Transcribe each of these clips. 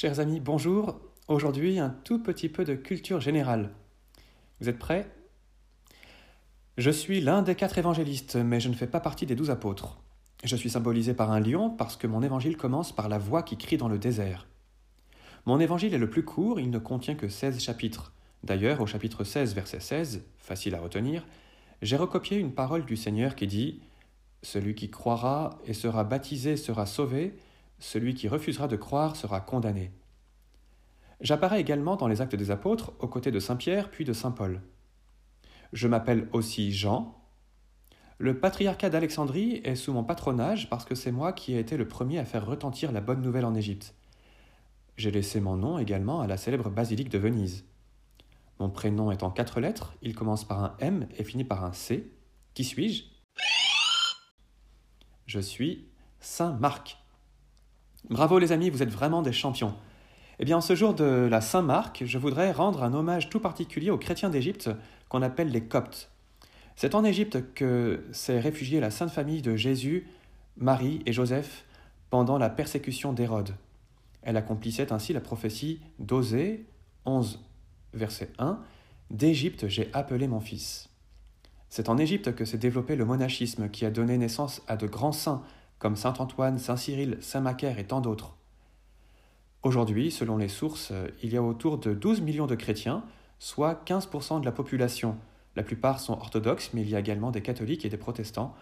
Chers amis, bonjour. Aujourd'hui, un tout petit peu de culture générale. Vous êtes prêts? Je suis l'un des quatre évangélistes, mais je ne fais pas partie des douze apôtres. Je suis symbolisé par un lion parce que mon évangile commence par la voix qui crie dans le désert. Mon évangile est le plus court, il ne contient que 16 chapitres. D'ailleurs, au chapitre 16, verset 16, facile à retenir, j'ai recopié une parole du Seigneur qui dit Celui qui croira et sera baptisé sera sauvé, celui qui refusera de croire sera condamné. J'apparais également dans les actes des apôtres aux côtés de Saint Pierre puis de Saint Paul. Je m'appelle aussi Jean. Le patriarcat d'Alexandrie est sous mon patronage parce que c'est moi qui ai été le premier à faire retentir la bonne nouvelle en Égypte. J'ai laissé mon nom également à la célèbre basilique de Venise. Mon prénom est en quatre lettres, il commence par un M et finit par un C. Qui suis-je? Je suis Saint Marc. Bravo les amis, vous êtes vraiment des champions. Eh bien, en ce jour de la Saint-Marc, je voudrais rendre un hommage tout particulier aux chrétiens d'Égypte qu'on appelle les Coptes. C'est en Égypte que s'est réfugiée la Sainte Famille de Jésus, Marie et Joseph pendant la persécution d'Hérode. Elle accomplissait ainsi la prophétie d'Osée 11, verset 1 D'Égypte j'ai appelé mon fils. C'est en Égypte que s'est développé le monachisme qui a donné naissance à de grands saints comme Saint Antoine, Saint Cyril, Saint Macaire et tant d'autres. Aujourd'hui, selon les sources, il y a autour de 12 millions de chrétiens, soit 15% de la population. La plupart sont orthodoxes, mais il y a également des catholiques et des protestants,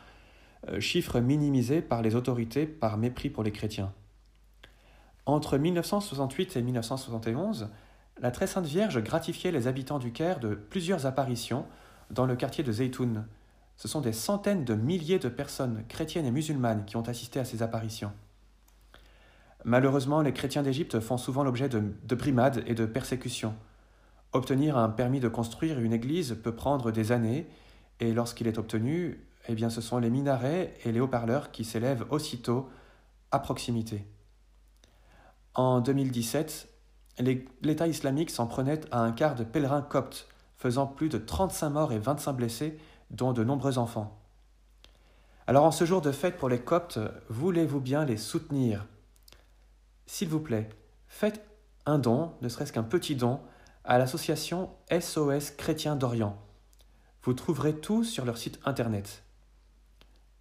euh, chiffre minimisé par les autorités par mépris pour les chrétiens. Entre 1968 et 1971, la Très Sainte Vierge gratifiait les habitants du Caire de plusieurs apparitions dans le quartier de Zeytoun, ce sont des centaines de milliers de personnes, chrétiennes et musulmanes, qui ont assisté à ces apparitions. Malheureusement, les chrétiens d'Égypte font souvent l'objet de, brimades et de persécutions. Obtenir un permis de construire une église peut prendre des années, et lorsqu'il est obtenu, eh bien, ce sont les minarets et les haut-parleurs qui s'élèvent aussitôt à proximité. En 2017, l'État islamique s'en prenait à un quart de pèlerins coptes, faisant plus de 35 morts et 25 blessés dont de nombreux enfants. Alors en ce jour de fête pour les Coptes, voulez-vous bien les soutenir? S'il vous plaît, faites un don, ne serait-ce qu'un petit don, à l'association SOS Chrétien d'Orient. Vous trouverez tout sur leur site internet.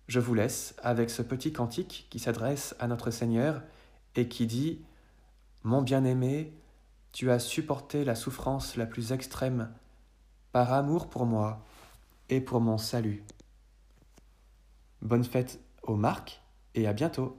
Je vous laisse avec ce petit cantique qui s'adresse à notre Seigneur et qui dit Mon bien-aimé, tu as supporté la souffrance la plus extrême par amour pour moi et pour mon salut. Bonne fête aux marques et à bientôt